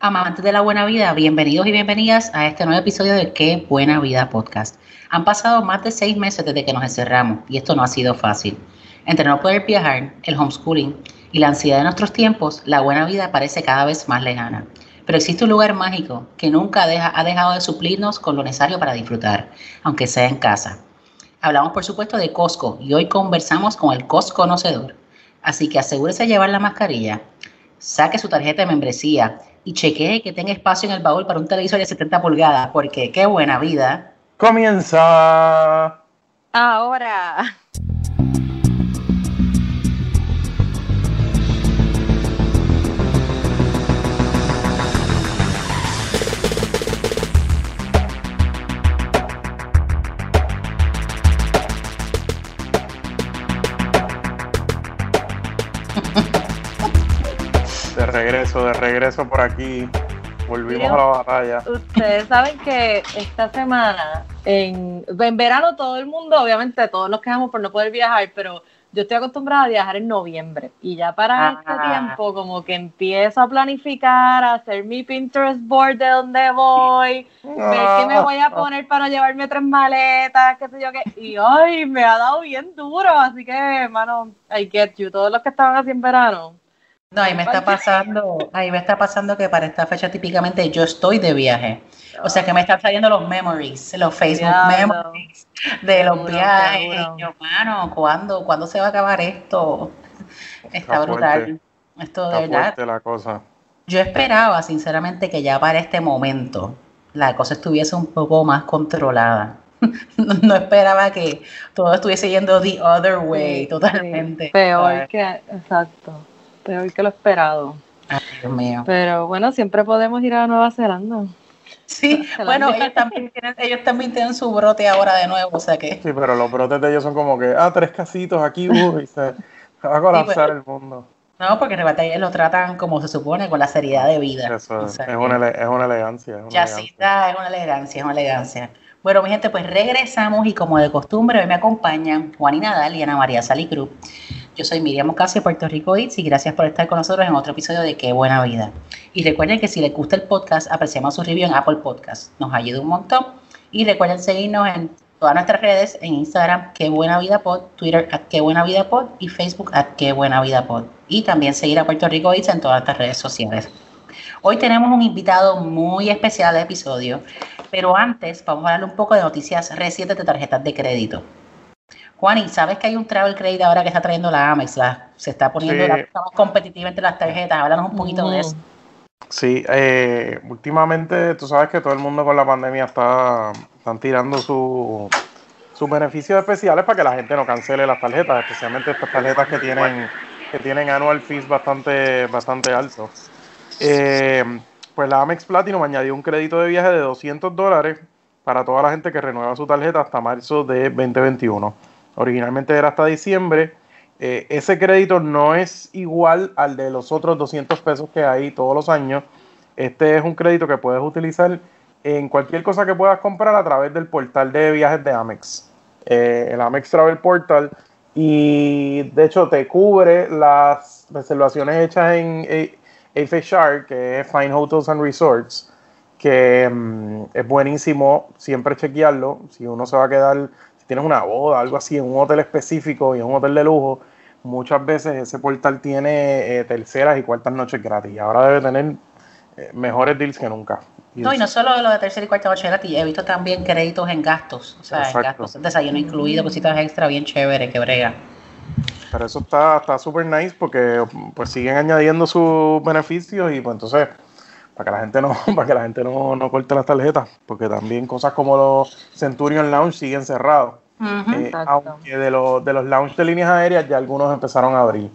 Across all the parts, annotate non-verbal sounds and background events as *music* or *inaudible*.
Amantes de la buena vida, bienvenidos y bienvenidas a este nuevo episodio de Qué Buena Vida Podcast. Han pasado más de seis meses desde que nos encerramos y esto no ha sido fácil. Entre no poder viajar, el homeschooling y la ansiedad de nuestros tiempos, la buena vida parece cada vez más lejana. Pero existe un lugar mágico que nunca ha dejado de suplirnos con lo necesario para disfrutar, aunque sea en casa. Hablamos por supuesto de Costco y hoy conversamos con el Costco conocedor. Así que asegúrese de llevar la mascarilla, saque su tarjeta de membresía y chequee que tenga espacio en el baúl para un televisor de 70 pulgadas, porque qué buena vida. Comienza. Ahora. Regreso, de regreso por aquí. Volvimos a la batalla. Ustedes saben que esta semana, en, en verano todo el mundo, obviamente todos nos quejamos por no poder viajar, pero yo estoy acostumbrada a viajar en noviembre y ya para este Ah. tiempo como que empiezo a planificar, a hacer mi Pinterest board de dónde voy, ver qué me voy a poner para llevarme tres maletas, qué sé yo qué, y hoy me ha dado bien duro, así que, hermano, I get you, todos los que estaban así en verano. No, ahí me está pasando, ahí me está pasando que para esta fecha típicamente yo estoy de viaje. O sea que me están saliendo los memories, los Facebook memories de los Seguro, viajes. seguro. Yo, mano, ¿cuándo, ¿cuándo se va a acabar esto? Está, Está brutal. fuerte. Esto de Está verdad. la cosa. Yo esperaba, sinceramente, que ya para este momento la cosa estuviese un poco más controlada. *laughs* No, no esperaba que todo estuviese yendo the other way, totalmente. peor que, exacto, peor que lo esperado. ay, Dios mío. Pero bueno, siempre podemos ir a Nueva Zelanda. Sí, *laughs* bueno, ellos también, tienen, ellos también tienen su brote ahora de nuevo, o sea que Sí, pero los brotes de ellos son como que, ah, tres casitos aquí, uy, se se va a colapsar el mundo. no, porque ellos lo tratan como se supone, con la seriedad de vida. Eso O sea es, una, ele- es una elegancia. Es una Ya elegancia. sí, da, es una elegancia, es una elegancia. Bueno, mi gente, pues regresamos y como de costumbre hoy me acompañan Juan y Nadal y Ana María Salicruz. Yo soy Miriam Ocasio de Puerto Rico Eats y gracias por estar con nosotros en otro episodio de Qué Buena Vida. Y recuerden que si les gusta el podcast, apreciamos su review en Apple Podcast. Nos ayuda un montón. Y recuerden seguirnos en todas nuestras redes, en Instagram, Qué Buena Vida Pod, Twitter, at Qué Buena Vida Pod y Facebook, at Qué Buena Vida Pod. Y también seguir a Puerto Rico Eats en todas nuestras redes sociales. Hoy tenemos un invitado muy especial al episodio, pero antes vamos a hablar un poco de noticias recientes de tarjetas de crédito. Juan, ¿y sabes que hay un travel credit ahora que está trayendo la Amex? La- se está poniendo Sí. la más competitiva entre las tarjetas. Háblanos un poquito de eso. Sí, eh, últimamente tú sabes que todo el mundo con la pandemia está están tirando su- sus beneficios especiales para que la gente no cancele las tarjetas, especialmente estas tarjetas que tienen que tienen annual fees bastante bastante altos. Eh, pues la Amex Platinum añadió un crédito de viaje de 200 dólares para toda la gente que renueva su tarjeta hasta marzo de 2021. Originalmente era hasta diciembre. Eh, ese crédito no es igual al de los otros 200 pesos que hay todos los años. Este es un crédito que puedes utilizar en cualquier cosa que puedas comprar a través del portal de viajes de Amex. Eh, el Amex Travel Portal. Y de hecho te cubre las reservaciones hechas en A- AFHR, que es Fine Hotels and Resorts, que mm, es buenísimo siempre chequearlo. Si uno se va a quedar, tienes una boda, algo así, en un hotel específico y en un hotel de lujo, muchas veces ese portal tiene eh, terceras y cuartas noches gratis. Y ahora debe tener eh, mejores deals que nunca. Y No, y no solo lo de tercera y cuarta noche gratis, he visto también créditos en gastos, o sea, en gastos, desayuno incluido, cositas extra bien chévere que brega. Pero eso está está súper nice porque pues siguen añadiendo sus beneficios y pues entonces para que la gente no *laughs* para que la gente no, no corte las tarjetas porque también cosas como los Centurion Lounge siguen cerrados. Eh, aunque de los de los lounge de líneas aéreas ya algunos empezaron a abrir.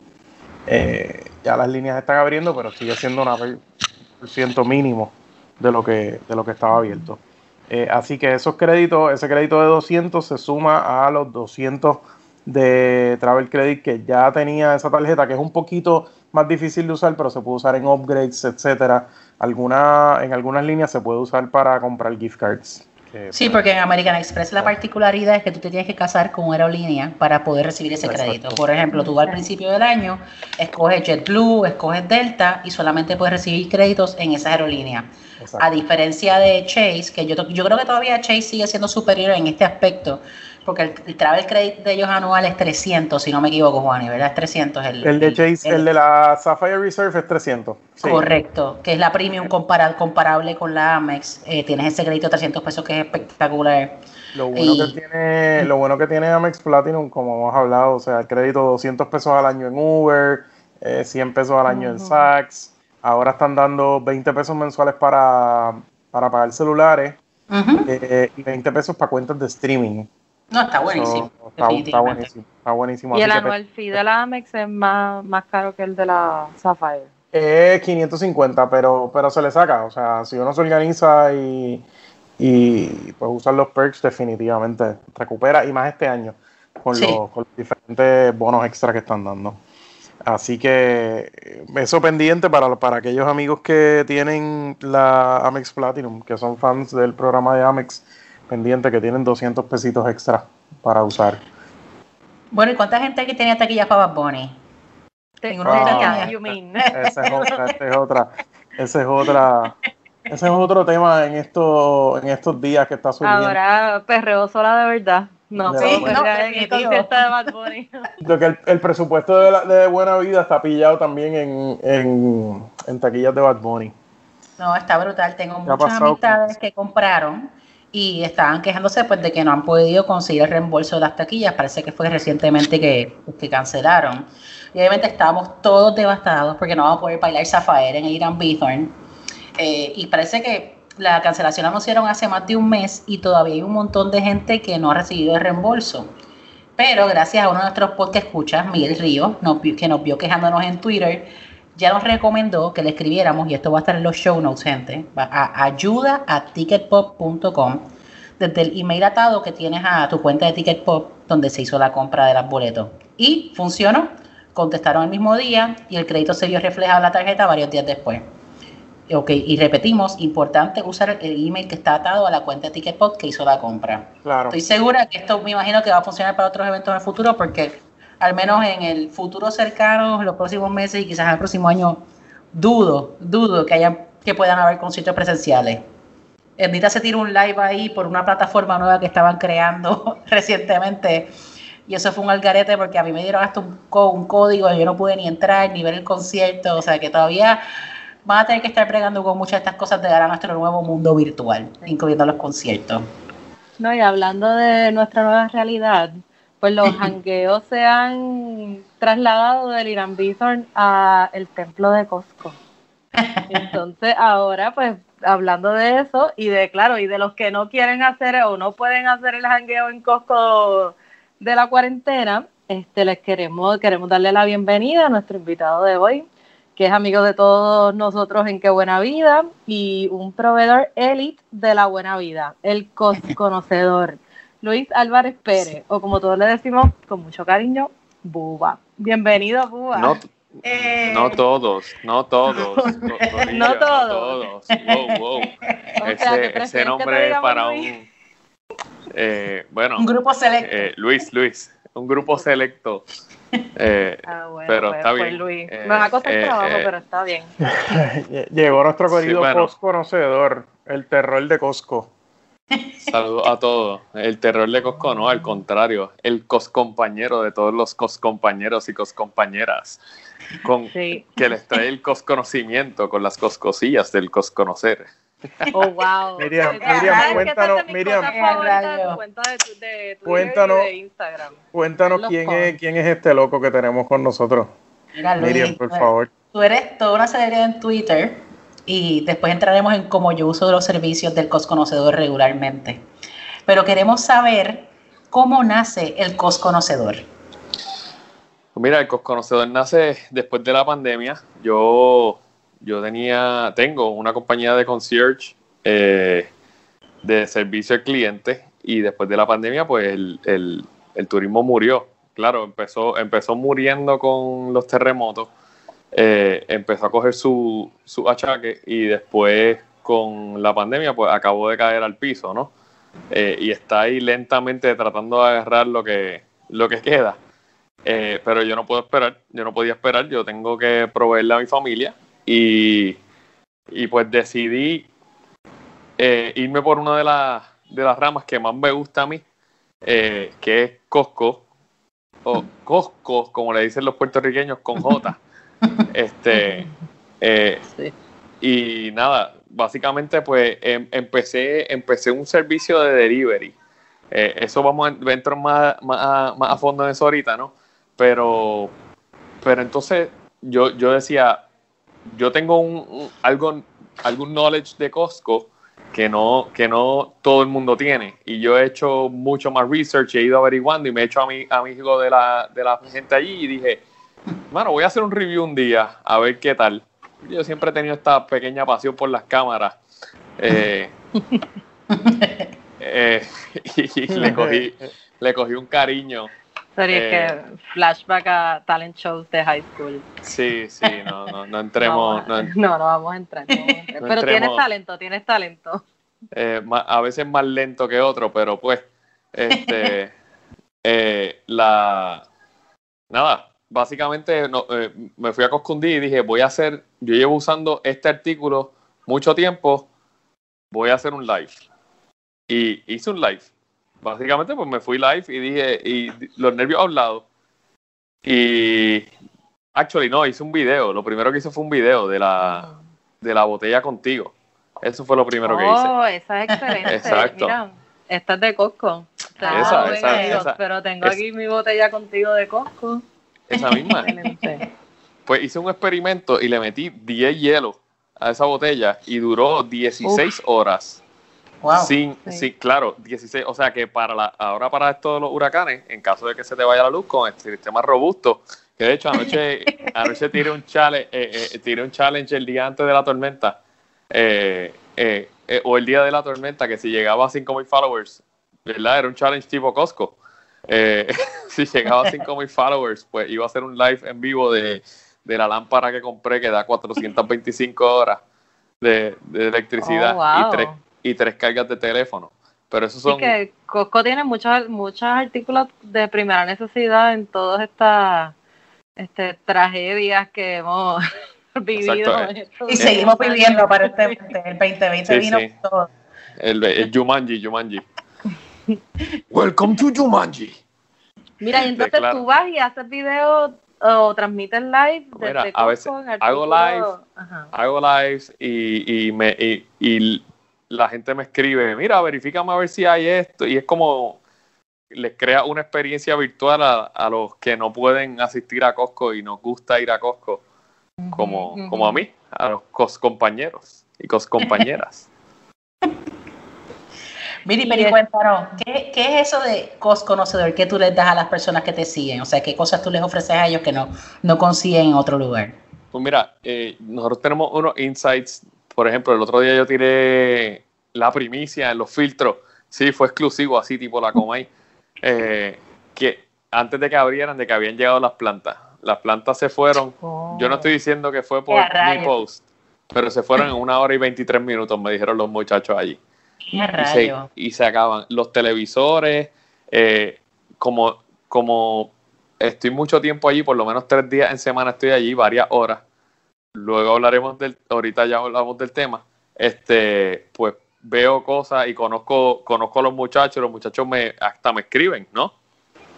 Eh, ya las líneas están abriendo, pero sigue siendo por ciento mínimo de lo que de lo que estaba abierto. Eh, así que esos créditos, ese crédito de 200 se suma a los 200 de Travel Credit que ya tenía esa tarjeta, que es un poquito más difícil de usar, pero se puede usar en upgrades, etcétera. Alguna, en algunas líneas se puede usar para comprar gift cards. Eh, Sí, porque en American Express la particularidad es que tú te tienes que casar con una aerolínea para poder recibir ese Exacto. crédito. Por ejemplo, tú al principio del año escoges JetBlue, escoges Delta y solamente puedes recibir créditos en esa aerolínea. exacto. A diferencia de Chase, que yo, yo creo que todavía Chase sigue siendo superior en este aspecto, porque el, el travel credit de ellos anual es 300, si no me equivoco, Juan, ¿verdad? Es 300 el, El de Chase, el, de la Sapphire Reserve es 300. Sí. Correcto, que es la premium compara- comparable con la Amex. Eh, tienes ese crédito de 300 pesos que es espectacular. Lo bueno, Y- que tiene, lo bueno que tiene Amex Platinum, como hemos hablado, o sea, el crédito 200 pesos al año en Uber, eh, 100 pesos al año en. Saks. Ahora están dando 20 pesos mensuales para, para pagar celulares eh, y 20 pesos para cuentas de streaming. No, está buenísimo. So, está, está buenísimo. Está buenísimo. Y el que anual fee de la Amex es más, más caro que el de la Sapphire. Es 550, pero, pero se le saca. O sea, si uno se organiza y, y pues usar los perks, definitivamente recupera. Y más este año, con, Sí. los, con los diferentes bonos extra que están dando. Así que eso pendiente para, para aquellos amigos que tienen la Amex Platinum, que son fans del programa de Amex, pendiente que tienen 200 pesitos extra para usar. Bueno, ¿y cuánta gente que tenía taquillas para Bad Bunny? Ninguno Ah. *laughs* Esa es otra, esa es otra, esa es otra, ese es otro tema en estos, en estos días que está surgiendo. Ahora perreo sola de verdad. No, Sí, no, en el definitivo. concierto de Bad Bunny. *laughs* Lo que el, el presupuesto de, la- de Buena Vida está pillado también en, en, en taquillas de Bad Bunny. No, está brutal. Tengo ha muchas amistades que compraron y estaban quejándose pues de que no han podido conseguir el reembolso de las taquillas. Parece que fue recientemente que, que cancelaron. Y obviamente estábamos todos devastados porque no vamos a poder bailar Zafaer en el Irán Bithorn. Eh, y parece que la cancelación la anunciaron hace más de un mes y todavía hay un montón de gente que no ha recibido el reembolso. Pero gracias a uno de nuestros podcast escuchas, Miguel Ríos, que nos vio quejándonos en Twitter, ya nos recomendó que le escribiéramos, y esto va a estar en los show notes, gente, va a ayuda a ticketpop.com, desde el email atado que tienes a tu cuenta de Ticketpop, donde se hizo la compra de las boletos. Y funcionó, contestaron el mismo día y el crédito se vio reflejado en la tarjeta varios días después. Ok, y repetimos, importante usar el email que está atado a la cuenta de Ticketpop que hizo la compra. Claro. Estoy segura que esto me imagino que va a funcionar para otros eventos en el futuro porque al menos en el futuro cercano, los próximos meses y quizás el próximo año, dudo, dudo que que puedan haber conciertos presenciales. Ernita se tiró un live ahí por una plataforma nueva que estaban creando *laughs* recientemente y eso fue un algarete porque a mí me dieron hasta un, un código y yo no pude ni entrar ni ver el concierto, o sea que todavía van a tener que estar bregando con muchas de estas cosas de dar a nuestro nuevo mundo virtual, incluyendo los conciertos. No, y hablando de nuestra nueva realidad, pues los *clears throat* hangueos se han trasladado del Irán Bithorn a el templo de Costco. Entonces, ahora, pues, hablando de eso, y de, claro, y de los que no quieren hacer o no pueden hacer el hangueo en Costco de la cuarentena, este, les queremos, queremos darle la bienvenida a nuestro invitado de hoy, que es amigo de todos nosotros en Qué Buena Vida y un proveedor elite de la buena vida, el *laughs* cos- conocedor, Luis Álvarez Pérez, o como todos le decimos con mucho cariño, Buba. Bienvenido, Buba. No, Eh, no todos, no todos. *laughs* No todos. todos. Wow, wow. O sea, que Ese, nombre digamos para Luis. un... eh, bueno, un grupo selecto. eh, Luis, Luis, un grupo selecto. Eh, Ah, bueno, Pero pues, está pues, bien. Luis. Eh, Me va a costar eh, trabajo, eh. pero está bien. *laughs* Llegó nuestro Sí, querido bueno. Costco conocedor, el terror de Costco. Saludos a todos. El terror de Cosco no, al contrario, el coscompañero de todos los coscompañeros y coscompañeras. Con, Sí. que les trae el cosconocimiento con las coscosillas del cosconocer. Oh, wow. *laughs* Miriam, Miriam, ¿sabes que esa es cuéntanos, Miriam. Cuéntanos. y de Instagram. Cuéntanos quién es, quién es este loco que tenemos con nosotros. Mira, Luis, Miriam, por favor. Tú eres toda una celebridad en Twitter y después entraremos en cómo yo uso los servicios del COS Conocedor regularmente. Pero queremos saber cómo nace el COS Conocedor. Pues Mira, el Cosconocedor nace después de la pandemia. Yo, yo tenía, tengo una compañía de concierge eh, de servicio al cliente y después de la pandemia, pues el, el- el turismo murió. Claro, empezó, empezó muriendo con los terremotos, eh, empezó a coger su, su achaque y después con la pandemia, pues acabó de caer al piso, ¿no? eh, y está ahí lentamente tratando de agarrar lo que, lo que queda. Eh, pero yo no puedo esperar, yo no podía esperar, yo tengo que proveerle a mi familia y, y pues decidí irme por una de, las de las ramas que más me gusta a mí, que es Costco, o Costco, como le dicen los puertorriqueños, con J. *laughs* este, sí. Y nada, básicamente pues em, empecé, empecé un servicio de delivery. Eh, eso vamos a entrar más, más, más, a fondo en eso ahorita, ¿no? Pero, pero entonces yo, yo decía, yo tengo un, algo, algún knowledge de Costco que no, que no todo el mundo tiene. Y yo he hecho mucho más research, he ido averiguando y me he hecho a mi amigo de la, de la gente allí y dije, bueno, voy a hacer un review un día a ver qué tal. Yo siempre he tenido esta pequeña pasión por las cámaras. Eh, *laughs* eh, y, le cogí, le cogí un cariño. Sorry, es que eh, flashback a talent shows de high school. Sí, sí, no, no, no entremos. No, no, no, vamos a entrar. pero tienes talento, tienes talento. a veces más lento que otro, pero pues, este, *laughs* la, nada, básicamente me fui a Coscundí y dije, voy a hacer, yo llevo usando este artículo mucho tiempo, voy a hacer un live. Y hice un live. Básicamente, pues me fui live y dije, y los nervios a un lado. Y, actually, no, hice un video. Lo primero que hice fue un video de la, de la botella contigo. Eso fue lo primero que hice. Oh, esa es excelente. *laughs* Exacto. Mira, esta es de Costco. Esa, esa, pero tengo aquí mi botella contigo de Costco. Esa misma. *laughs* pues hice un experimento y le metí 10 hielos a esa botella y duró 16 horas. Wow. Sin, sí. claro, 16, o sea que para la, ahora para esto de los huracanes, en caso de que se te vaya la luz con este sistema robusto, que de hecho anoche, *laughs* anoche tiré un challenge, eh, eh, tiré un challenge el día antes de la tormenta, eh, o el día de la tormenta, que si llegaba a 5.000 followers, ¿verdad? Era un challenge tipo Costco. *laughs* si llegaba a 5.000 followers, pues iba a hacer un live en vivo de, de la lámpara que compré que da 425 horas de, electricidad oh, y, tres, y tres cargas de teléfono. Pero eso son... que Costco tiene muchos, muchos artículos de primera necesidad en todas estas este, tragedias que hemos *laughs* vivido. Eh. Y seguimos viviendo para este, el 2020 vino todo. El, el Jumanji, Jumanji. Welcome to Jumanji. Mira, y entonces tú vas y haces videos o transmites live desde a veces hago live, hago lives y, y, me, y, la gente me escribe, mira, verifícame a ver si hay esto, y es como les crea una experiencia virtual a, los que no pueden asistir a Costco y nos gusta ir a Costco, como, como a mí, a los cos compañeros y cos compañeras. *laughs* Miri, Miri, cuéntanos, ¿qué, ¿qué, es eso de COS conocedor? ¿Qué tú les das a las personas que te siguen? O sea, ¿qué cosas tú les ofreces a ellos que no, no consiguen en otro lugar? Pues mira, eh, nosotros tenemos unos insights. Por ejemplo, el otro día yo tiré la primicia en los filtros. Sí, fue exclusivo, así tipo la Comay. Eh, que antes de que abrieran, de que habían llegado las plantas. Las plantas se fueron. Yo no estoy diciendo que fue por mi post, pero se fueron en una hora y 23 minutos, me dijeron los muchachos allí. Y se, acaban. Los televisores, eh, como, como estoy mucho tiempo allí, por lo menos tres días en semana estoy allí, varias horas. Luego hablaremos del, ahorita ya hablamos del tema. Este, pues veo cosas y conozco, conozco a los muchachos, los muchachos me hasta me escriben, ¿no?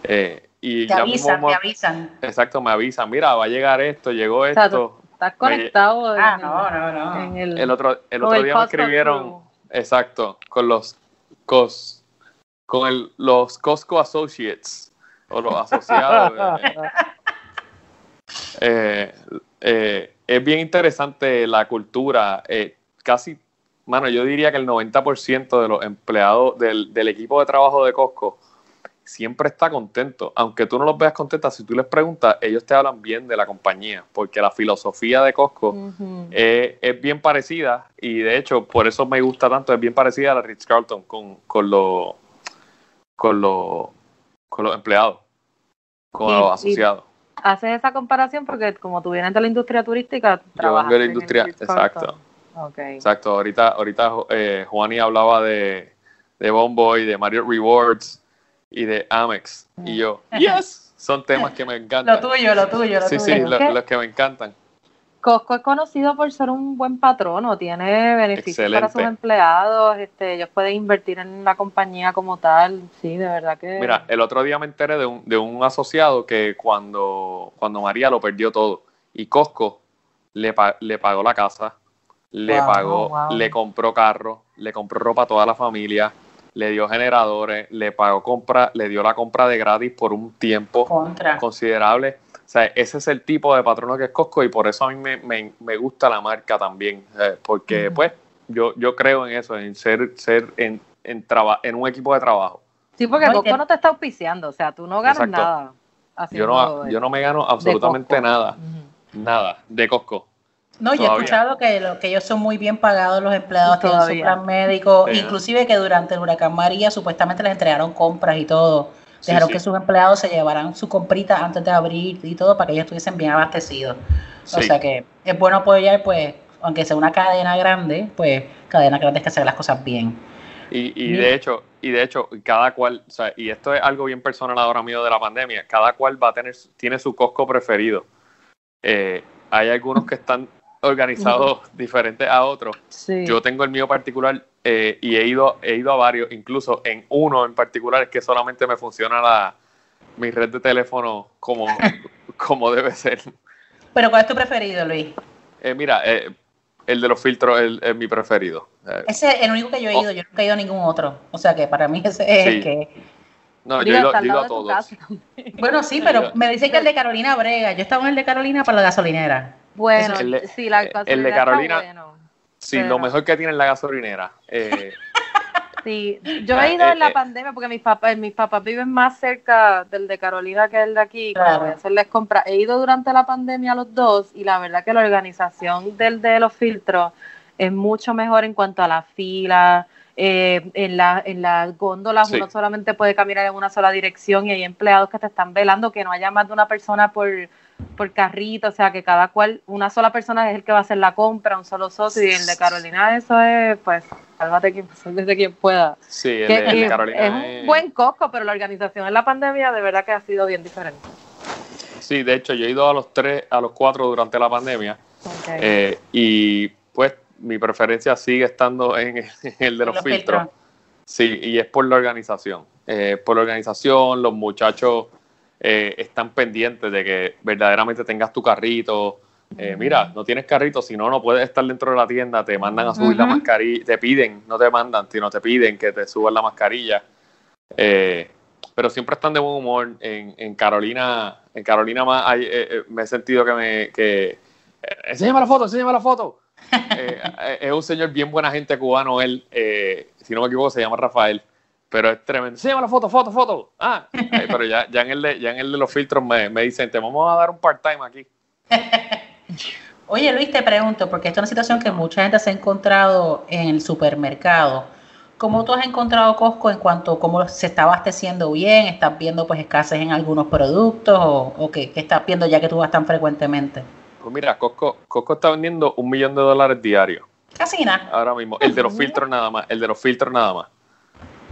Eh, y te avisan, me avisan. Exacto, me avisan, mira, va a llegar esto, llegó esto. estás conectado. ah, no, no, no. el, otro, el otro día me escribieron, Exacto, con los cos, con el, los Costco Associates o los asociados. *laughs* Eh, eh, es bien interesante la cultura. Eh, casi, mano, yo diría que el 90% de los empleados del, del, equipo de trabajo de Costco siempre está contento. Aunque tú no los veas contentos, si tú les preguntas, ellos te hablan bien de la compañía, porque la filosofía de Costco es, bien parecida y de hecho por eso me gusta tanto, es bien parecida a la Ritz Carlton con, con, los con, con los empleados, con los asociados. Haces esa comparación porque como tú vienes de la industria turística, yo vengo de la industria, exacto. Exacto, ahorita, ahorita eh, Juani hablaba de de Bomboy, de Mario Rewards y de Amex. Y yo, *laughs* yes, son temas que me encantan. Lo tuyo, lo tuyo, lo sí, tuyo. sí, ¿Qué? los que me encantan. Costco es conocido por ser un buen patrono, tiene beneficios para sus empleados, este, ellos pueden invertir en la compañía como tal, sí, de verdad que... Mira, el otro día me enteré de un, de un asociado que cuando, cuando María lo perdió todo y Costco le, le pagó la casa, le Wow, pagó, wow. le compró carro, le compró ropa a toda la familia, le dio generadores, le pagó compra, le dio la compra de gratis por un tiempo Contra. considerable. O sea, ese es el tipo de patrono que es Costco y por eso a mí me, me- me gusta la marca también, eh, porque pues yo, yo creo en eso, en ser, ser en, en, traba- en un equipo de trabajo. Sí, porque No, Costco que- no te está auspiciando, o sea, tú no ganas Exacto. nada. Yo no, yo no me gano absolutamente nada, nada de Costco. No, yo he escuchado que, lo- que ellos son muy bien pagados, los empleados tienen su Todavía. plan médico, Sí. inclusive que durante el huracán María supuestamente les entregaron compras y todo. Dejaron sí. que sus empleados se llevaran su comprita antes de abrir y todo para que ellos estuviesen bien abastecidos. O sea que es bueno apoyar, pues, aunque sea una cadena grande, pues cadenas grandes que hacen las cosas bien. Y, y de hecho, y de hecho, cada cual, o sea, y esto es algo bien personal ahora mío de la pandemia, cada cual va a tener, tiene su Costco preferido. Eh, hay algunos que están organizados diferentes a otros. Sí. Yo tengo el mío particular eh, y he ido, he ido a varios, incluso en uno en particular es que solamente me funciona la, mi red de teléfono como, *laughs* como debe ser. Pero ¿cuál es tu preferido, Luis? Eh, mira, eh, el de los filtros es, es mi preferido. Eh, Ese es el único que yo he Oh. ido, yo nunca he ido a ningún otro. O sea que para mí ese es Sí. el que... no, yo Digo, he ido, está al yo ido a todos. Bueno, sí, pero me dice que el de Carolina Brega. Yo estaba en el de Carolina para la gasolinera. Bueno, El de- sí, la el de Carolina- bueno. Sí, Pero- lo mejor que tiene es la gasolinera. Eh, *laughs* Sí, yo he ido eh, en la eh. pandemia porque mis papás, mis papás viven más cerca del de Carolina que el de aquí. Claro. Voy a hacerles compras. He ido durante la pandemia a los dos y la verdad que la organización del de los filtros es mucho mejor en cuanto a la fila. eh, en, la, en las góndolas Sí. uno solamente puede caminar en una sola dirección y hay empleados que te están velando que no haya más de una persona por, por carrito, o sea que cada cual, una sola persona es el que va a hacer la compra, un solo socio y el de Carolina eso es pues sálvate quien, *laughs* sálvese quien pueda. sí, el Que- de, el de y Carolina es un es- buen Costco, pero la organización en la pandemia de verdad que ha sido bien diferente. Sí, de hecho, yo he ido a los tres, a los cuatro durante la pandemia. Eh, y pues mi preferencia sigue estando en, *laughs* en el de los, Los filtros. filtros. Sí, y es por la organización. Eh, por la organización, los muchachos eh, están pendientes de que verdaderamente tengas tu carrito. Eh, mira, no tienes carrito, si no, no puedes estar dentro de la tienda, te mandan a subir la mascarilla, te piden, no te mandan, sino te piden que te suban la mascarilla. Eh, pero siempre están de buen humor. En, en Carolina, en Carolina más hay, eh, me he sentido que me que enséñame la foto, enséñame la foto. *laughs* Es un señor bien buena gente cubano, él, si no me equivoco, se llama Rafael, pero es tremendo. Enséñame la foto, foto, foto. Ah, pero ya, ya, en el de, ya en el de los filtros me, me dicen, te vamos a dar un part-time aquí. *laughs* Oye, Luis, te pregunto, porque esta es una situación que mucha gente se ha encontrado en el supermercado. ¿Cómo tú has encontrado Costco en cuanto a cómo se está abasteciendo bien? ¿Estás viendo pues escasez en algunos productos o, o qué, qué estás viendo ya que tú vas tan frecuentemente? Pues mira, Costco, Costco está vendiendo un millón de dólares diarios. Casi nada. ahora mismo. El de los filtros nada más. El de los filtros nada más.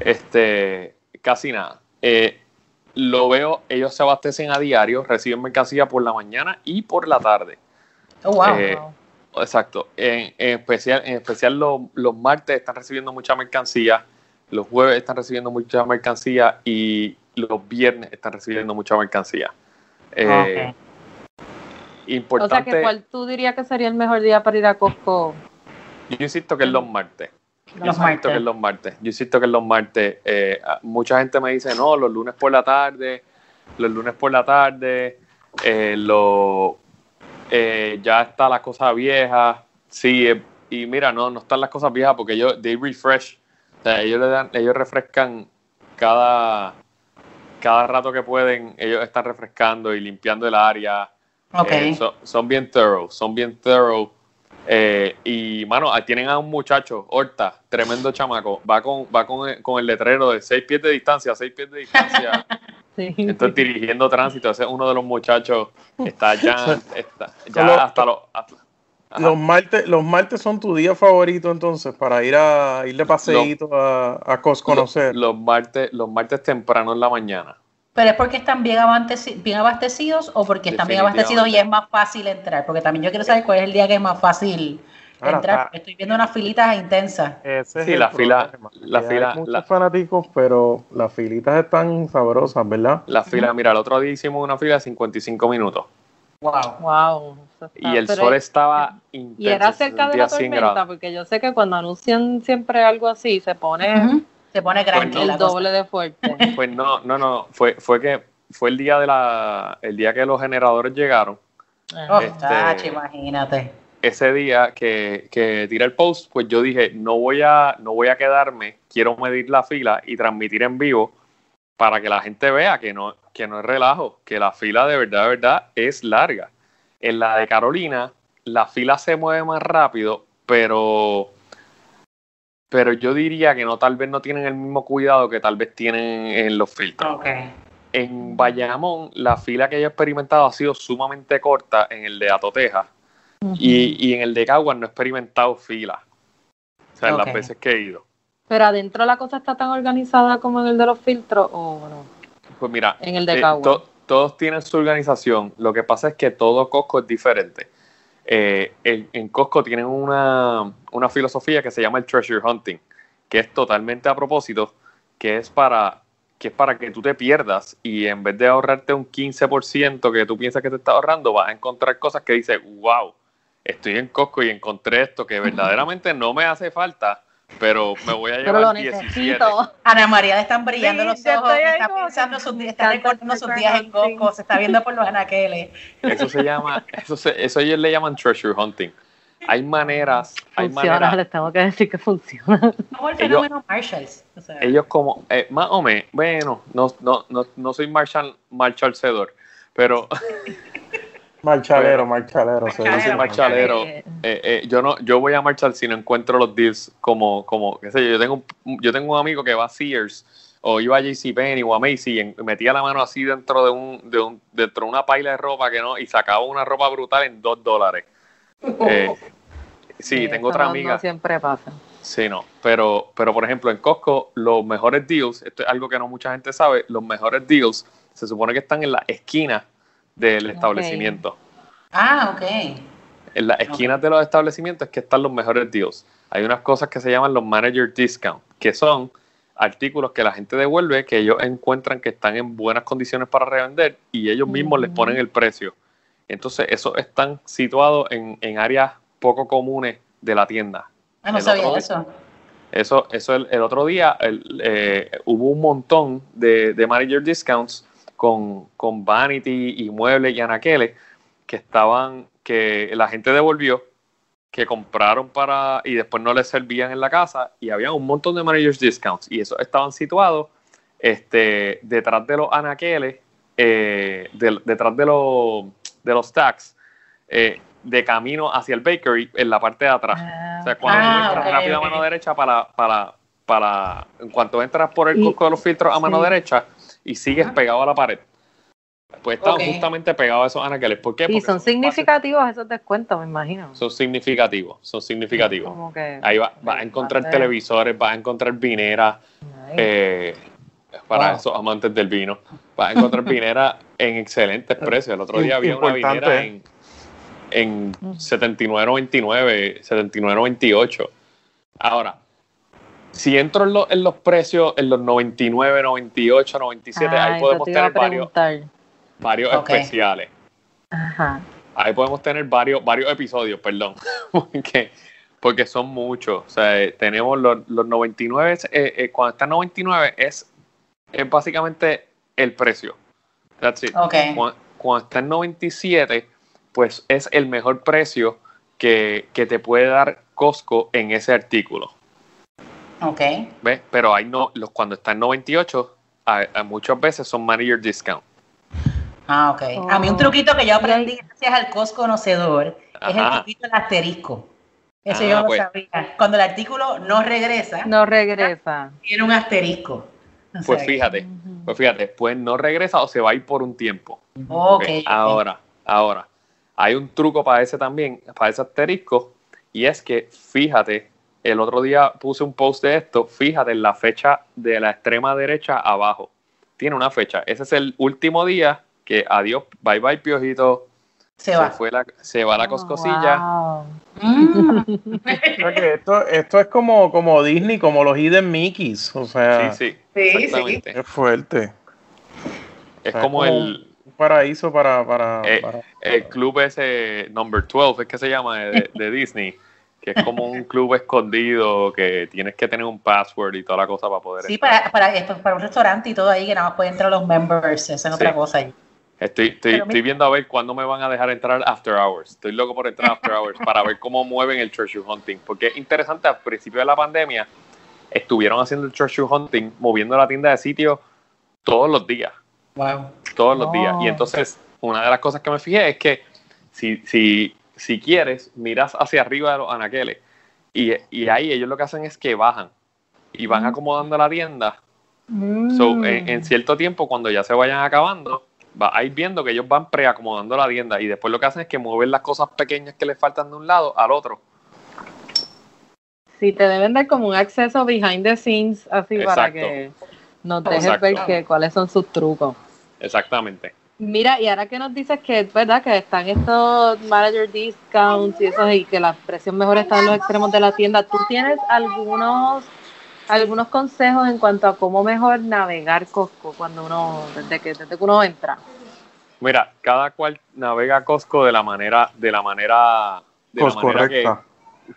Este, casi nada. Eh, lo veo, ellos se abastecen a diario, reciben mercancía por la mañana y por la tarde. Oh, wow. Eh, Exacto. En, en especial, en especial los, los martes están recibiendo mucha mercancía, los jueves están recibiendo mucha mercancía y los viernes están recibiendo mucha mercancía. Eh, Ok. o Importante. sea que cuál tú dirías que sería el mejor día para ir a Costco. Yo insisto que es los martes. Yo Los martes. que es los martes. Yo insisto que es los martes. Eh, mucha gente me dice, no, los lunes por la tarde, los lunes por la tarde, eh, lo, eh, ya está la cosa vieja. Sí, eh, y mira, no, no están las cosas viejas porque ellos, they refresh. O sea, ellos le dan, ellos refrescan cada, cada rato que pueden, ellos están refrescando y limpiando el área. Ok. Eh, son, son bien thorough, son bien thorough. Eh, y, mano, ahí tienen a un muchacho, Horta, tremendo chamaco. Va con, va con, el, con el letrero de seis pies de distancia, seis pies de distancia. *laughs* Sí. Entonces, dirigiendo tránsito. Ese es uno de los muchachos. Está ya, *laughs* está, ya hasta los. los martes, los martes son tu día favorito entonces para ir a ir de paseíto a, a Cos conocer. Los, los martes, los martes temprano en la mañana. Pero es porque están bien, abasteci- bien abastecidos o porque están bien abastecidos y es más fácil entrar. Porque también yo quiero saber cuál es el día que es más fácil Ahora entrar. está- porque Estoy viendo unas filitas intensas. Ese Sí, la fila- la fila- Hay muchos la- fanáticos, pero las filitas están sabrosas, ¿verdad? La fila, mira, el otro día hicimos una fila de 55 minutos Wow. Wow. y el pero sol es- estaba intenso. Y era cerca de la sentía 100 tormenta, porque yo sé que cuando anuncian siempre algo así, se pone. Se pone grande Pues no, la el cosa. doble de fuerte. Pues no, no, no, fue, fue que fue el día de la, el día que los generadores llegaron. Oh, Este- tacho, imagínate. Ese día que, que tiré el post, pues yo dije, no voy a, no voy a quedarme, quiero medir la fila y transmitir en vivo para que la gente vea que no, que no es relajo, que la fila de verdad, de verdad es larga. En la de Carolina, la fila se mueve más rápido, pero pero yo diría que no, tal vez no tienen el mismo cuidado que tal vez tienen en los filtros. En Bayamón, la fila que yo he experimentado ha sido sumamente corta en el de Atoteja y, y en el de Caguas no he experimentado fila. O sea, en las veces que he ido. Pero adentro la cosa está tan organizada como en el de los filtros, o no. Pues mira, En el de eh, Cagua. to- todos tienen su organización. Lo que pasa es que todo Costco es diferente. Eh, en, en Costco tienen una, una filosofía que se llama el treasure hunting, que es totalmente a propósito, que es para que es para que tú te pierdas y en vez de ahorrarte un 15% que tú piensas que te estás ahorrando, vas a encontrar cosas que dices, wow, estoy en Costco y encontré esto que verdaderamente no me hace falta, pero me voy a Pero lo llevar 17. necesito. Ana María le están brillando Sí, los ojos, está pensando sus está recordando sus treasure días en. Coco, se está viendo por los anaqueles. Eso se llama, eso, se- eso ellos le llaman treasure hunting. Hay maneras, hay Funciona, maneras, les tengo que decir que funciona. Como el Ellos- fenómeno Marshalls. O sea, ellos como, eh, más o menos, bueno, no, no, no, no soy marchal, marchalcedor, pero *laughs* Marchalero, marchalero. se yo Marchalero, dice. soy marchalero. Eh, Eh, eh, yo no, yo voy a marchar si no encuentro los deals como, como, qué sé yo, yo tengo un, yo tengo un amigo que va a Sears o iba a JCPenney o a Macy y metía la mano así dentro de un, de un, dentro de una paila de ropa que no, y sacaba una ropa brutal en dos dólares. Eh, sí, tengo eso otra amiga. No siempre pasa. Sí, no. Pero, pero por ejemplo, en Costco, los mejores deals, esto es algo que no mucha gente sabe, los mejores deals se supone que están en la esquina del establecimiento. Ah, ok. En las esquinas de los establecimientos es que están los mejores deals. Hay unas cosas que se llaman los manager discount, que son artículos que la gente devuelve, que ellos encuentran que están en buenas condiciones para revender y ellos mismos les ponen el precio. Entonces, esos están situados en, en áreas poco comunes de la tienda. Ah, no El sabía. Eso, eso el, el otro día el, eh, hubo un montón de, de manager discounts con, con Vanity y Muebles y Anaqueles que estaban, que la gente devolvió, que compraron para y después no les servían en la casa y había un montón de managers discounts y esos estaban situados este, detrás de los anaqueles, eh, detrás de los, de los stacks, eh, de camino hacia el bakery en la parte de atrás. O sea, cuando Ah, entras rápido a mano derecha para, para, para, en cuanto entras por el Y- de los filtros a mano sí. derecha y sigues pegado a la pared. Pues estaban Ok. justamente pegados a esos anaqueles. ¿Por qué? Y Porque son significativos esos descuentos, me imagino. Son significativos, son significativos. Como que, Ahí va- vas a encontrar televisores, vas a encontrar vineras, eh, para Wow. esos amantes del vino. Vas a encontrar vineras en excelentes *laughs* precios. El otro día había una vinera en, en Mm. 79.99, 79.98. Ahora, si entro en, lo- en los precios, en los 99, 98, 97, Ah, ahí podemos tener varios, varios especiales. Ajá. Ahí podemos tener varios, varios episodios, perdón, *laughs* porque, porque son muchos. O sea, eh, tenemos los, los 99, eh, eh, cuando está en 99 es, es básicamente el precio. That's it. Ok. Cuando, cuando está en 97, pues es el mejor precio que, que te puede dar Costco en ese artículo. Ok. ¿Ves? Pero hay no, los, cuando está en 98, a- a muchas veces son manager discount. Ah, ok. A mí un Oh. truquito que yo aprendí gracias al cos conocedor es el Ajá. truquito del asterisco. Eso Ah, yo no pues. sabía. Cuando el artículo no regresa, No regresa. tiene un asterisco. O Pues sea, fíjate, pues fíjate, pues no regresa o se va a ir por un tiempo. Ok. Ok, Ahora, ahora, Hay un truco para ese también, para ese asterisco, y es que fíjate, el otro día puse un post de esto, fíjate en la fecha de la extrema derecha abajo. Tiene una fecha. Ese es el último día que adiós, bye bye, piojito. Se va. fue la, se va la coscosilla. Wow. Mm. *laughs* O sea que esto, esto es como, como Disney, como los Hidden Mickeys. O sea, Sí, sí, Sí, exactamente. es fuerte. Es sea, como como- el, Un paraíso para. para, Eh, para- el club ese, Number 12, es que se llama, de, de Disney, que es como un club escondido que tienes que tener un password y toda la cosa para poder Sí, entrar. para, para, un restaurante y todo ahí que nada más pueden entrar los members, esa es otra cosa ahí. Estoy, estoy, viendo a ver cuándo me van a dejar entrar after hours. Estoy loco por entrar after hours para ver cómo mueven el treasure hunting. Porque es interesante, al principio de la pandemia estuvieron haciendo el treasure hunting, moviendo la tienda de sitio todos los días. Wow. Todos los días. Y entonces, una de las cosas que me fijé es que si, si, si quieres, miras hacia arriba de los anaqueles. Y, y ahí ellos lo que hacen es que bajan y van acomodando la tienda So, Mm. en, en cierto tiempo, cuando ya se vayan acabando, va a ir viendo que ellos van preacomodando la tienda y después lo que hacen es que mueven las cosas pequeñas que les faltan de un lado al otro. Sí, te deben dar como un acceso behind the scenes, así para que nos dejes ver que, cuáles son sus trucos. Exactamente. Mira, y ahora que nos dices que es verdad que están estos manager discounts y eso, y que la presión mejor está en los extremos de la tienda, ¿tú tienes algunos algunos consejos en cuanto a cómo mejor navegar Costco cuando uno, desde que, desde que uno entra? Mira, cada cual navega Costco de la manera, de la manera, de la manera que,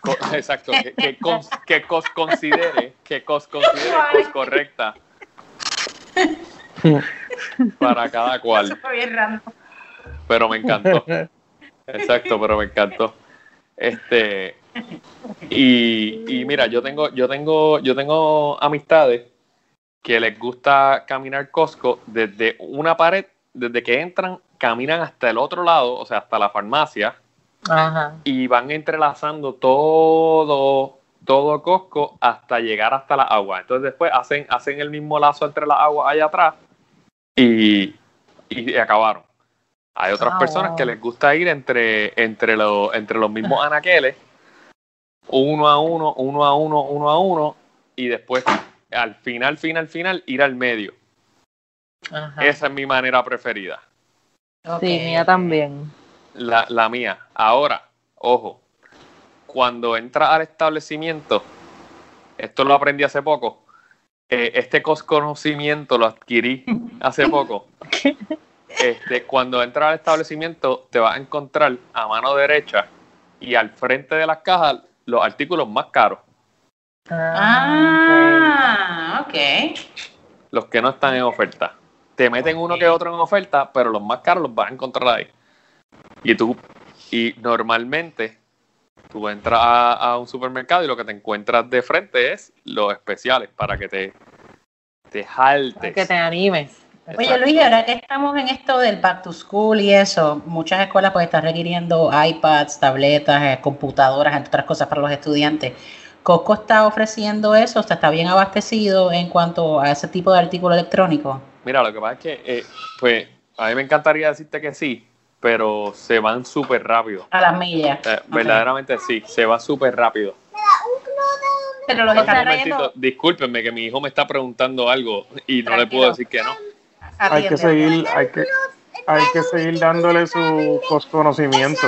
co- exacto, que, que, cons- que cos considere, que cos considere cos correcta *laughs* *laughs* para cada cual. Fue bien random. pero me encantó. *laughs* Exacto, pero me encantó. Este y, y mira, yo tengo, yo tengo, yo tengo amistades que les gusta caminar Costco desde una pared, desde que entran, caminan hasta el otro lado, o sea, hasta la farmacia, Ajá. y van entrelazando todo, todo Costco hasta llegar hasta la agua. Entonces después hacen, hacen el mismo lazo entre las aguas allá atrás y, y acabaron. Hay otras Ah, personas wow. que les gusta ir entre, entre, los, entre los mismos anaqueles, uno a uno, uno a uno, uno a uno, y después al final, final, final, ir al medio. Ajá. Esa es mi manera preferida. Sí, mía también. La, la mía. Ahora, ojo, cuando entras al establecimiento, esto lo aprendí hace poco, eh, este conocimiento lo adquirí hace *laughs* poco. Este, cuando entras al establecimiento, te vas a encontrar a mano derecha y al frente de las cajas los artículos más caros, Ah, ok. los que no están en oferta. Te meten uno que otro en oferta, pero los más caros los vas a encontrar ahí. Y tú, y normalmente, tú entras a, a un supermercado y lo que te encuentras de frente es los especiales para que te, te jaltes. Que te animes. Oye. Luis, ahora que estamos en esto del back to school y eso, muchas escuelas pues están requiriendo iPads, tabletas, eh, computadoras, entre otras cosas para los estudiantes. ¿Costco está ofreciendo eso? ¿Está, está bien abastecido en cuanto a ese tipo de artículo electrónico? Mira, lo que pasa es que, eh, pues, a mí me encantaría decirte que sí, pero se van súper rápido. A las millas. Eh. Verdaderamente sí, se va súper rápido. Pero los Un están trayendo. discúlpenme que mi hijo me está preguntando algo y no le puedo decir que no. Hay que seguir, hay que, hay que seguir dándole su cos- conocimiento.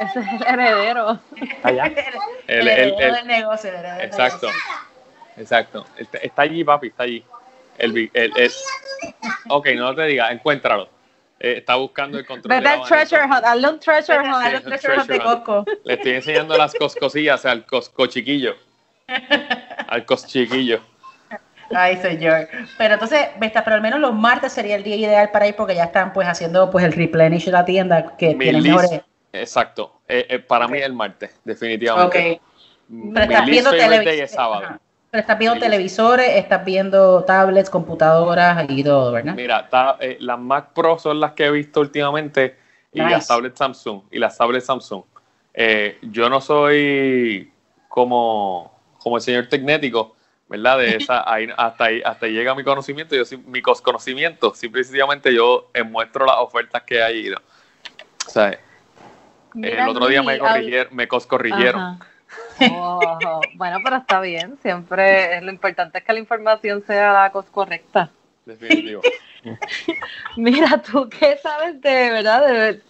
Ese es el heredero. Allá. *laughs* El, El- el- del negocio, el heredero del exacto, exacto. Está, allí, papi, está allí. El, el- ok, no te diga, encuéntralo. Eh, está buscando el control. Vete al treasure hunt, hazle un treasure hunt. a los treasure hunt de Costco. Le estoy enseñando las coscosillas al cosco chiquillo. *laughs* Al cos chiquillo. Ay, señor. Pero entonces, Vesta, pero al menos los martes sería el día ideal para ir porque ya están pues haciendo pues el replenish de la tienda que Mi tiene list- mejores. Exacto. Eh, eh, para mí Ok. el martes, Ok. definitivamente. Mi Pero estás least viendo es sábado. Pero estás viendo Sí. televisores, estás viendo tablets, computadoras y todo, ¿verdad? Mira, eh, las Mac Pro son las que he visto últimamente y Nice. las tablets Samsung. Y las tablets Samsung. Eh, yo no soy como, como el señor tecnético, ¿verdad? De esa, *laughs* ahí, hasta ahí, hasta ahí llega mi conocimiento. Yo, sí- mi cos- conocimiento, simple y sencillamente yo muestro las ofertas que hay. ¿no? O sea, Mira, el otro día me, corrigieron, me coscorrigieron. Ajá. Oh, bueno, pero está bien. Siempre lo importante es que la información sea la correcta. Definitivo. *laughs* Mira, tú qué sabes de verdad. De,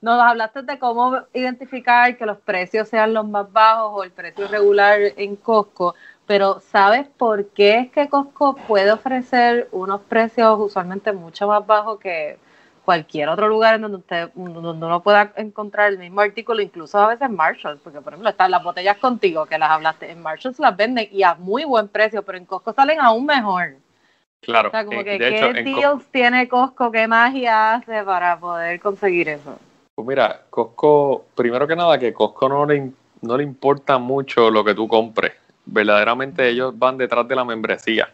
nos hablaste de cómo identificar que los precios sean los más bajos o el precio regular en Costco, pero ¿sabes por qué es que Costco puede ofrecer unos precios usualmente mucho más bajos que cualquier otro lugar en donde usted donde uno pueda encontrar el mismo artículo, incluso a veces Marshalls, porque por ejemplo están las botellas contigo que las hablaste, en Marshalls las venden y a muy buen precio, pero en Costco salen aún mejor. Claro. O sea, como eh, que de hecho, qué Co- deals tiene Costco, qué magia hace para poder conseguir eso. Pues mira, Costco, primero que nada, que Costco no le, no le importa mucho lo que tú compres. Verdaderamente ellos van detrás de la membresía.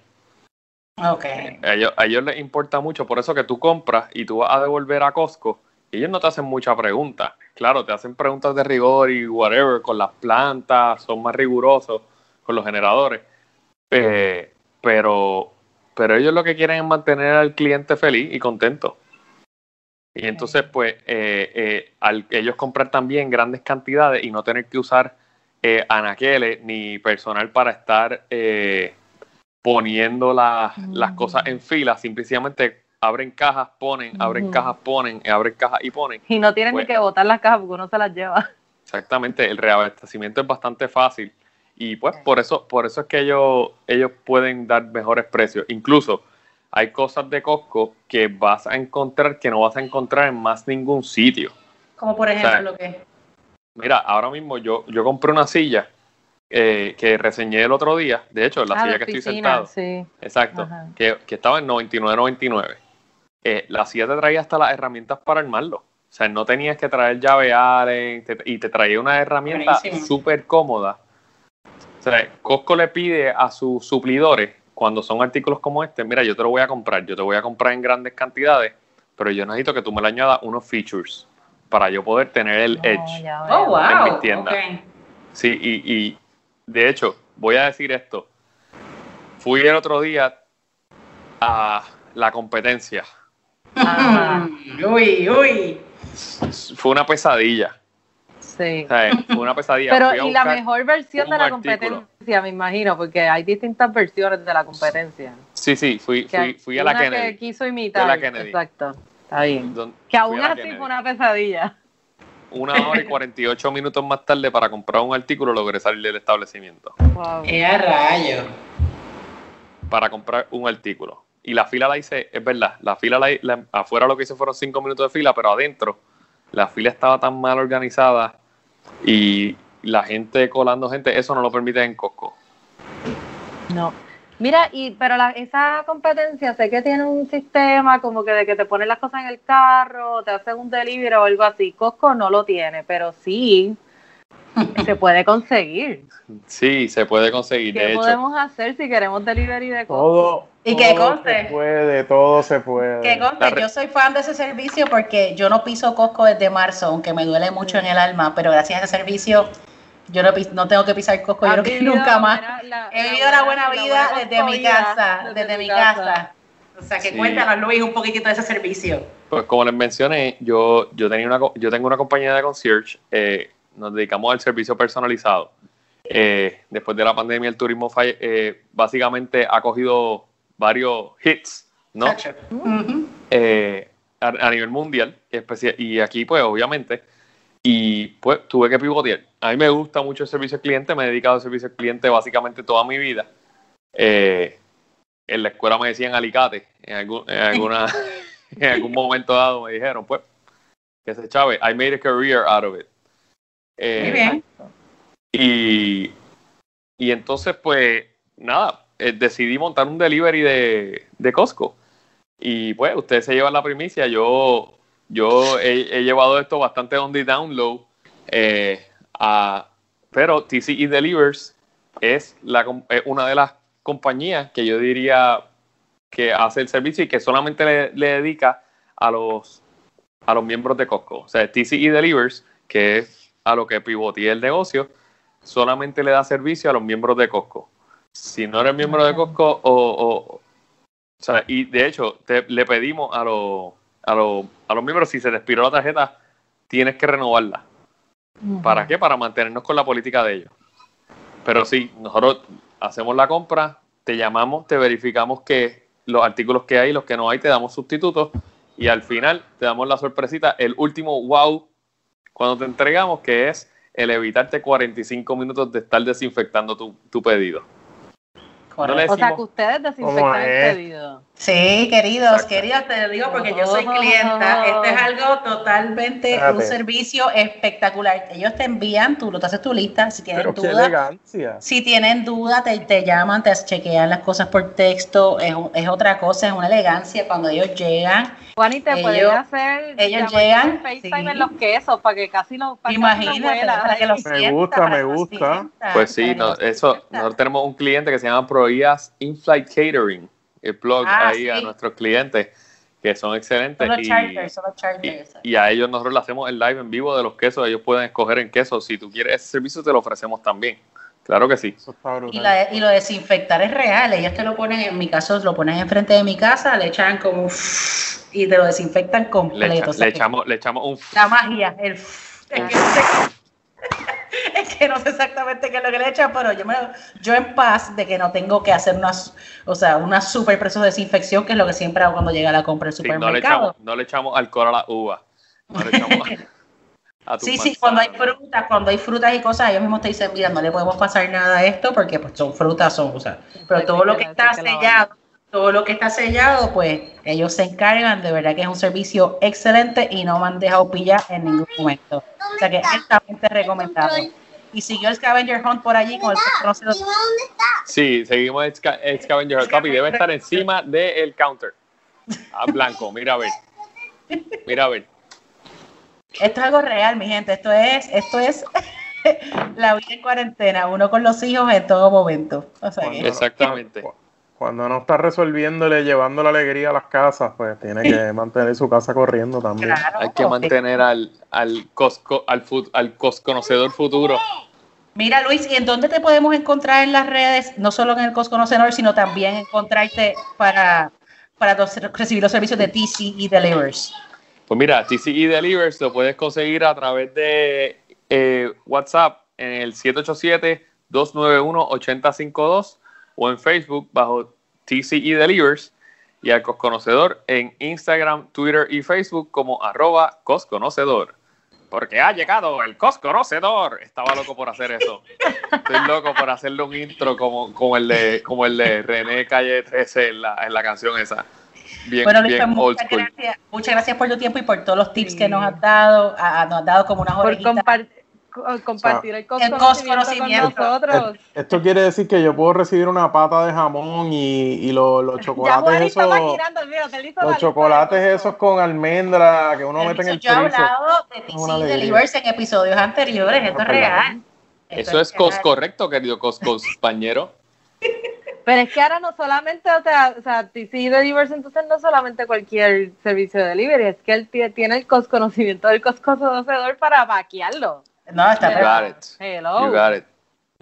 A ellos, a ellos les importa mucho, por eso que tú compras y tú vas a devolver a Costco, ellos no te hacen muchas preguntas. Claro, te hacen preguntas de rigor y whatever, con las plantas, son más rigurosos con los generadores. Eh, pero, pero ellos lo que quieren es mantener al cliente feliz y contento. Y entonces, pues, eh, eh, al ellos comprar también grandes cantidades y no tener que usar eh, anaqueles ni personal para estar eh, poniendo la- las Mm. cosas en fila, simplemente abren cajas, ponen, abren cajas, ponen, abren cajas y ponen. Y no tienen Pues- ni que botar las cajas porque uno se las lleva. *laughs* Exactamente, el reabastecimiento es bastante fácil y pues por eso, por eso es que ellos, ellos pueden dar mejores precios. Incluso hay cosas de Costco que vas a encontrar que no vas a encontrar en más ningún sitio. Como por ejemplo, que Mira, ahora mismo yo, yo compré una silla eh, que reseñé el otro día, de hecho, la Ah, silla que estoy sentado. Sí. Exacto, que, que estaba en 99.99. Eh, la silla te traía hasta las herramientas para armarlo. O sea, no tenías que traer llave Allen te- y te traía una herramienta súper cómoda. O sea, Costco le pide a sus suplidores, cuando son artículos como este, mira, yo te lo voy a comprar, yo te voy a comprar en grandes cantidades, pero yo necesito que tú me le añadas unos features para yo poder tener el edge. Oh, veo. en mi wow. tienda. ok. Sí, y, y de hecho, voy a decir esto. Fui el otro día a la competencia. Ajá. Uy, uy. Fue una pesadilla. Sí. O sea, fue una pesadilla. Pero y la mejor versión de la artículo. competencia, me imagino, porque hay distintas versiones de la competencia. Sí, sí, fui, fui, fui a la una que Kennedy. quiso imitar. La Kennedy. Exacto. Está bien. Don- Que aún así Kennedy. fue una pesadilla. Una hora y 48 minutos más tarde para comprar un artículo logré salir del establecimiento. Wow. ¡Qué rayo! Para comprar un artículo. Y la fila la hice, es verdad, la fila la, la- afuera lo que hice fueron 5 minutos de fila, pero adentro la fila estaba tan mal organizada y la gente colando gente, eso no lo permite en Costco. No. Mira, y pero la, esa competencia sé que tiene un sistema como que de que te ponen las cosas en el carro, te hacen un delivery o algo así. Costco no lo tiene, pero sí *laughs* se puede conseguir. Sí, se puede conseguir. ¿Qué De hecho, podemos hacer si queremos delivery de Costco? Todo, Y que todo conste. se puede, todo se puede. Que conste, re- yo soy fan de ese servicio porque yo no piso Costco desde marzo, aunque me duele mucho en el alma, pero gracias a ese servicio yo no, no tengo que pisar Costco, yo Has creo que vivido nunca más. la- He vivido la buena la vida buena desde mi casa, desde mi casa. O sea que Sí. cuéntanos, Luis, un poquitito de ese servicio. pues como les mencioné, yo, yo, tenía una, co- yo tengo una compañía de concierge, eh, nos dedicamos al servicio personalizado. Eh, después de la pandemia, el turismo falle- eh, básicamente ha cogido varios hits, ¿no? Eh, a, a nivel mundial y aquí pues obviamente y pues tuve que pivotear a mí me gusta mucho el servicio al cliente me he dedicado al servicio al cliente básicamente toda mi vida Eh, en la escuela me decían alicate en, algún, en alguna *laughs* en algún momento dado me dijeron pues que se chave I made a career out of it Eh, Muy bien. y, y entonces, pues, nada, eh, decidí montar un delivery de, de Costco. Y pues, ustedes se llevan la primicia. Yo, yo he, llevado esto bastante on the down low. eh, a- pero TCE Delivers es una de las compañías que yo diría que hace el servicio y que solamente le, dedica a los, a los miembros de Costco. O sea, TCE Delivers, que es a lo que pivoteé el negocio, solamente le da servicio a los miembros de Costco. Si no eres miembro de Costco, o, o- o sea, y de hecho, te- le pedimos a los, a, los, a los miembros, si se te expiró la tarjeta tienes que renovarla. ¿Para qué? Para mantenernos con la política de ellos. Pero sí, nosotros hacemos la compra, te llamamos, te verificamos que los artículos que hay, los que no hay, te damos sustitutos y al final te damos la sorpresita, el último wow cuando te entregamos, que es el evitarte 45 minutos de estar desinfectando tu, tu pedido. o sea, que ustedes desinfectan el pedido. Sí, queridos, queridas, te lo digo porque yo soy clienta. Este es algo totalmente un servicio espectacular. Ellos te envían, tú lo haces tu lista, si tienen duda. Si tienen duda, te, te, llaman, te chequean las cosas por texto, es, es, otra cosa, es una elegancia cuando ellos llegan. Juan, y te pueden hacer ellos llegan FaceTime en los quesos para que casi no Imagínate, para que los Me gusta, me gusta. Pues sí, no, eso, nosotros tenemos un cliente que se llama Proías Inflight Catering el blog ah, ahí a nuestros clientes que son excelentes. y, a ellos nosotros le hacemos el live en vivo de los quesos. Ellos pueden escoger en queso. Si tú quieres ese servicio, te lo ofrecemos también. Claro que sí. Y, la, y, lo desinfectar es real. Ellos te lo ponen, en mi caso, lo ponen enfrente de mi casa, le echan como y te lo desinfectan completo. Le, echamos, le echamos un. La magia, el. *laughs* es que no sé exactamente qué es lo que le echan, pero yo, me, yo en paz de que no tengo que hacer una, o sea, una super preso de desinfección, que es lo que siempre hago cuando llega a la compra del supermercado. no, le echamos, alcohol a la uva. No le echamos *laughs* a sí, sí, cuando hay frutas, cuando hay frutas y cosas, ellos mismos te dicen, mira, no le podemos pasar nada a esto porque pues son frutas, son, o sea, pero todo lo que está sellado, todo lo que está sellado, pues ellos se encargan, de verdad que es un servicio excelente y no me han dejado pillar en ningún momento. O sea que es altamente recomendado. Y siguió el Scavenger Hunt por allí con el conocido. Sí, seguimos el, Scavenger Hunt. Papi, debe estar encima del counter. Ah, blanco, mira a ver. Mira a ver. Esto es algo real, mi gente. Esto es, esto es *laughs* la vida en cuarentena, uno con los hijos en todo momento. Exactamente cuando no está resolviéndole, llevando la alegría a las casas, pues tiene que *laughs* mantener su casa corriendo también. Hay que mantener al, al, cosco, al, al conocedor futuro. Mira, Luis, ¿y en dónde te podemos encontrar en las redes? No solo en el Cosconocedor, sino también encontrarte para, para recibir los servicios de TCE Delivers. Pues mira, TCE Delivers lo puedes conseguir a través de eh, WhatsApp en el 787-291-8052 o en Facebook bajo TCE Delivers y al Cosconocedor en Instagram, Twitter y Facebook como arroba Cosconocedor. Porque ha llegado el Cosconocedor. Estaba loco por hacer eso. Estoy loco por hacerle un intro como, como, el, de, como el de René Calle 13 en la, en la canción esa. Bien, bueno, Luis, bien pues, muchas, gracias, muchas gracias por tu tiempo y por todos los tips que nos has dado. nos has dado como unas orejitas compartir el, conocimiento con nosotros. Esto quiere decir que yo puedo recibir una pata de jamón y, y los, chocolates esos. los chocolates esos con almendra que uno mete en el Yo he hablado de TC Delivers en episodios anteriores, esto es real. Eso es cos correcto, querido cos *laughs* compañero. Pero es que ahora no solamente, o sea, o sea, TC Delivers entonces no solamente cualquier servicio de delivery, es que él tiene el cos conocimiento del cos conocedor para vaquearlo. No, está you got it. Hello. You got it.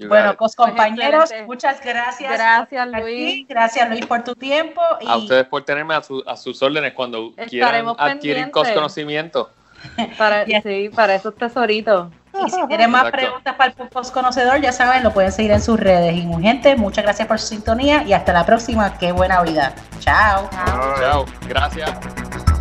bueno, pues compañeros, muchas gracias. Gracias, Luis. Gracias, Luis, por tu tiempo. Y... A ustedes por tenerme a, su, a sus órdenes cuando quieran adquirir conocimiento. *laughs* Para, sí, para esos tesoritos. Y si tienen más preguntas para el post conocedor, ya saben, lo pueden seguir en sus redes. Y gente, muchas gracias por su sintonía y hasta la próxima. Qué buena vida. Chao. Chao. Chao. Gracias.